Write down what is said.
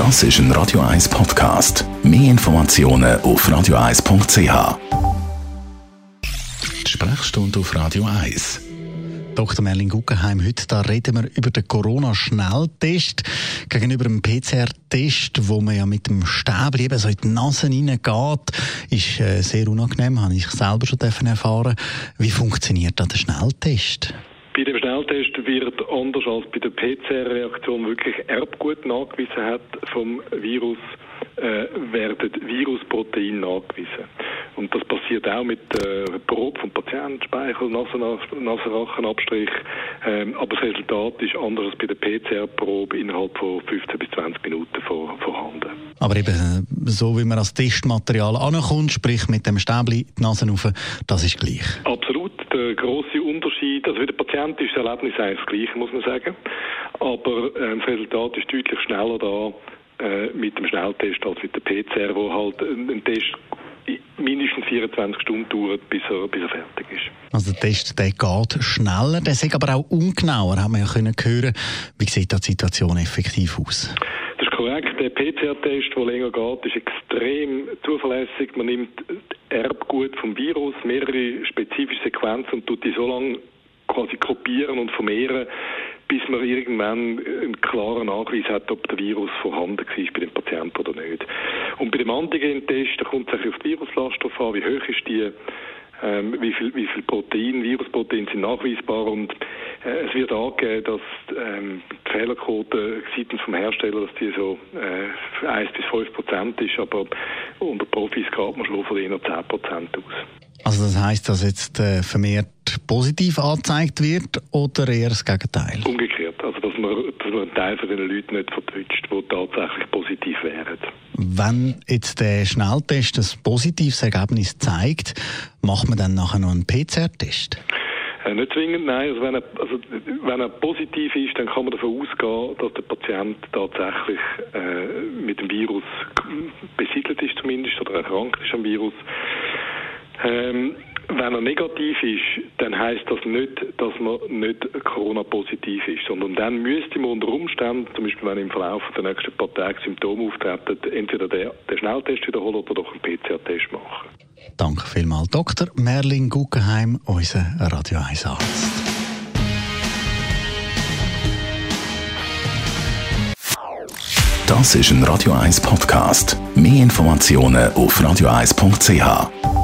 Das ist ein Radio 1 Podcast. Mehr Informationen auf radio1.ch. Die Sprechstunde auf Radio 1. Dr. Merlin Guggenheim, heute da reden wir über den Corona-Schnelltest gegenüber dem PCR-Test, wo man ja mit dem Stäbchen eben so in die Nase reingeht. Ist äh, sehr unangenehm, habe ich selber schon erfahren. Wie funktioniert da der Schnelltest? Bei dem Schnelltest wird anders als bei der PCR-Reaktion wirklich Erbgut nachgewiesen hat vom Virus, äh, werden Virusproteine nachgewiesen. Und das passiert auch mit äh, Probe vom Patienten, Speichel, Nasenrachenabstrich. Ähm, aber das Resultat ist anders als bei der PCR-Probe innerhalb von 15 bis 20 Minuten vor, vorhanden. Aber eben äh, so, wie man als Testmaterial ankommt, sprich mit dem Stäbli die Nase rauf, das ist gleich. Absolut. Der grosse Unterschied, also für den Patient ist das Erlebnis eigentlich das gleiche, muss man sagen. Aber äh, das Resultat ist deutlich schneller da äh, mit dem Schnelltest als mit der PCR, wo halt ein Test mindestens 24 Stunden dauert, bis er, bis er fertig ist. Also der Test der geht schneller, der ist aber auch ungenauer, haben wir ja können hören. Wie sieht die Situation effektiv aus? Das ist korrekt. Der PCR-Test, der länger geht, ist extrem zuverlässig. Man nimmt Erbgut vom Virus, mehrere spezifische Sequenzen und tut die so lange quasi kopieren und vermehren, bis man irgendwann einen klaren Nachweis hat, ob der Virus vorhanden war bei dem Patienten oder nicht. Und bei dem Antigen-Test, da kommt es auf die Viruslast drauf an, wie hoch ist die, ähm, wie viel, wie viel Protein, Virusprotein sind nachweisbar und es wird angegeben, dass ähm, die Fehlerquote seitens vom Hersteller, dass die so äh, 1 bis 5 Prozent ist, aber unter Profis geht man schon von eher 10 Prozent aus. Also das heißt, dass jetzt äh, vermehrt positiv angezeigt wird oder eher das Gegenteil? Umgekehrt, also dass man, dass man einen Teil von den Leuten nicht vertäuscht, die tatsächlich positiv wären. Wenn jetzt der Schnelltest ein positives Ergebnis zeigt, macht man dann nachher noch einen PCR-Test? Äh, nicht zwingend, nein. Also wenn, er, also wenn er positiv ist, dann kann man davon ausgehen, dass der Patient tatsächlich äh, mit dem Virus besiedelt ist zumindest oder erkrankt ist am Virus. Ähm, wenn er negativ ist, dann heißt das nicht, dass man nicht Corona-positiv ist, sondern dann müsste man unter Umständen, zum Beispiel wenn im Verlauf der nächsten paar Tage Symptome auftreten, entweder den, Schnelltest wiederholen oder doch einen PCR-Test machen. Danke vielmals, Dr. Merlin Guggenheim, unser Radio 1 Arzt. Das ist ein Radio 1 Podcast. Mehr Informationen auf radio1.ch.